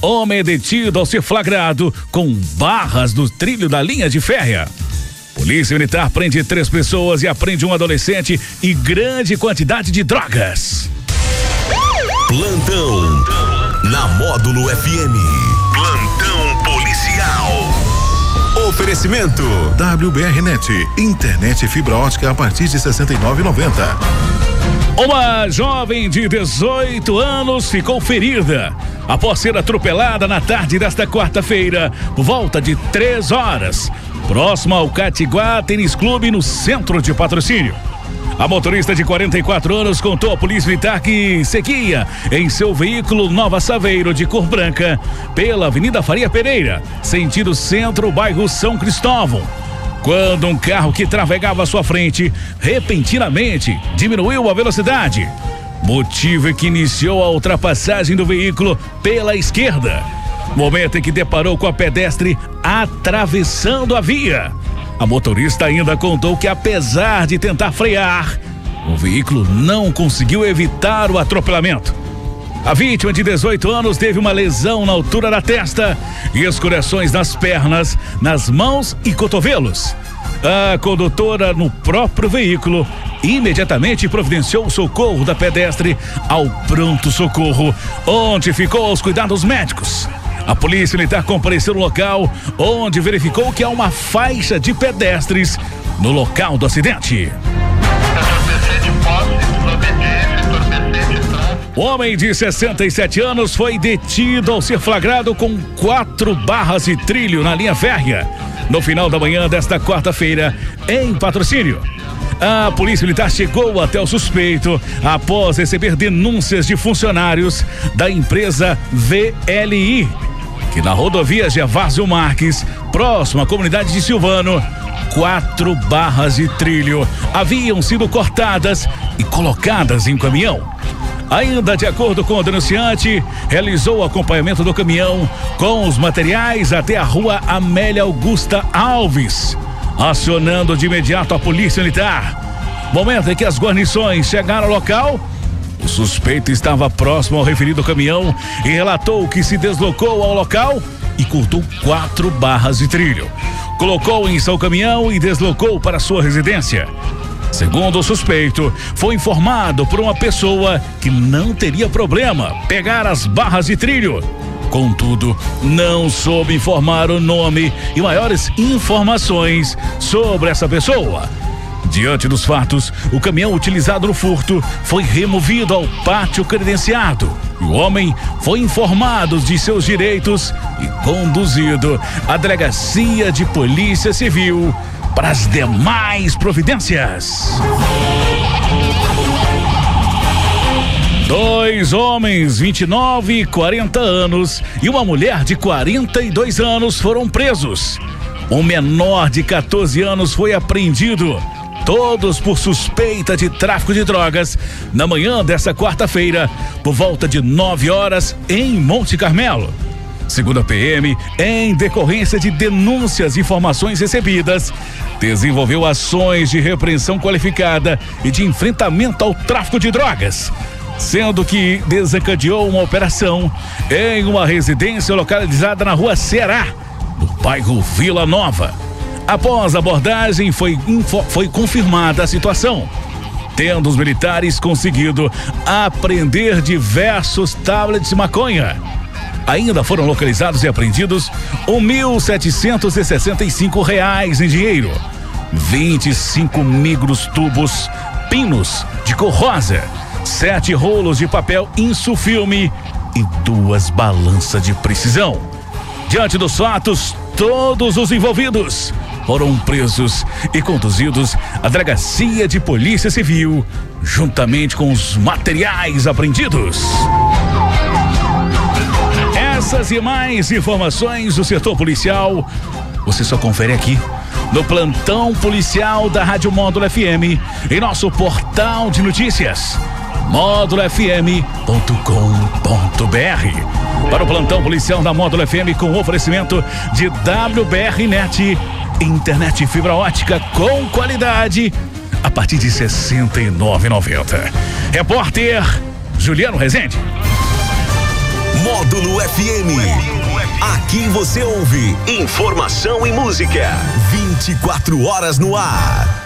Homem é detido ao ser flagrado com barras do trilho da linha de férrea. Polícia Militar prende três pessoas e aprende um adolescente e grande quantidade de drogas. Plantão na Módulo FM. Oferecimento WBRnet, internet fibra ótica a partir de 69,90. Uma jovem de 18 anos ficou ferida após ser atropelada na tarde desta quarta-feira, volta de três horas, próximo ao Catiguá Tênis Clube, no centro de patrocínio. A motorista de 44 anos contou à polícia militar que seguia em seu veículo Nova Saveiro de cor branca pela Avenida Faria Pereira, sentido centro, bairro São Cristóvão quando um carro que trafegava à sua frente repentinamente diminuiu a velocidade. Motivo que iniciou a ultrapassagem do veículo pela esquerda. Momento em que deparou com a pedestre atravessando a via. A motorista ainda contou que, apesar de tentar frear, o veículo não conseguiu evitar o atropelamento. A vítima de 18 anos teve uma lesão na altura da testa e escoriações nas pernas, nas mãos e cotovelos. A condutora, no próprio veículo, imediatamente providenciou o socorro da pedestre ao pronto-socorro, onde ficou aos cuidados médicos. A polícia militar compareceu no local, onde verificou que há uma faixa de pedestres no local do acidente. O homem de 67 anos foi detido ao ser flagrado com quatro barras de trilho na linha férrea no final da manhã desta quarta-feira, em patrocínio. A Polícia Militar chegou até o suspeito após receber denúncias de funcionários da empresa VLI, que na rodovia Gervásio Marques, próximo à comunidade de Silvano, quatro barras de trilho haviam sido cortadas e colocadas em um caminhão. Ainda de acordo com o denunciante, realizou o acompanhamento do caminhão com os materiais até a rua Amélia Augusta Alves, acionando de imediato a polícia militar. Momento em que as guarnições chegaram ao local, o suspeito estava próximo ao referido caminhão e relatou que se deslocou ao local e cortou quatro barras de trilho. Colocou em seu caminhão e deslocou para sua residência. Segundo o suspeito, foi informado por uma pessoa que não teria problema pegar as barras de trilho. Contudo, não soube informar o nome e maiores informações sobre essa pessoa. Diante dos fatos, o caminhão utilizado no furto foi removido ao pátio credenciado. O homem foi informado de seus direitos e conduzido à delegacia de polícia civil para as demais providências. Dois homens, 29 e 40 anos, e uma mulher de 42 anos foram presos. Um menor de 14 anos foi apreendido, todos por suspeita de tráfico de drogas, na manhã desta quarta-feira, por volta de 9 horas, em Monte Carmelo. Segundo a PM, em decorrência de denúncias e informações recebidas, desenvolveu ações de repreensão qualificada e de enfrentamento ao tráfico de drogas, sendo que desencadeou uma operação em uma residência localizada na rua Ceará, no bairro Vila Nova. Após a abordagem, foi, foi confirmada a situação. Tendo os militares conseguido apreender diversos tablets de maconha. Ainda foram localizados e apreendidos 1.765 reais em dinheiro, 25 micros tubos pinos de cor rosa, sete rolos de papel insufilme e duas balanças de precisão. Diante dos fatos, todos os envolvidos foram presos e conduzidos à delegacia de polícia civil, juntamente com os materiais apreendidos. Essas e mais informações do setor policial, você só confere aqui no plantão policial da Rádio Módulo FM em nosso portal de notícias módulofm.com.br. Para o plantão policial da Módulo FM com oferecimento de WBR Net, internet fibra ótica com qualidade a partir de R$ 69,90. Repórter Juliano Rezende. Módulo FM. Aqui você ouve informação e música. 24 horas no ar.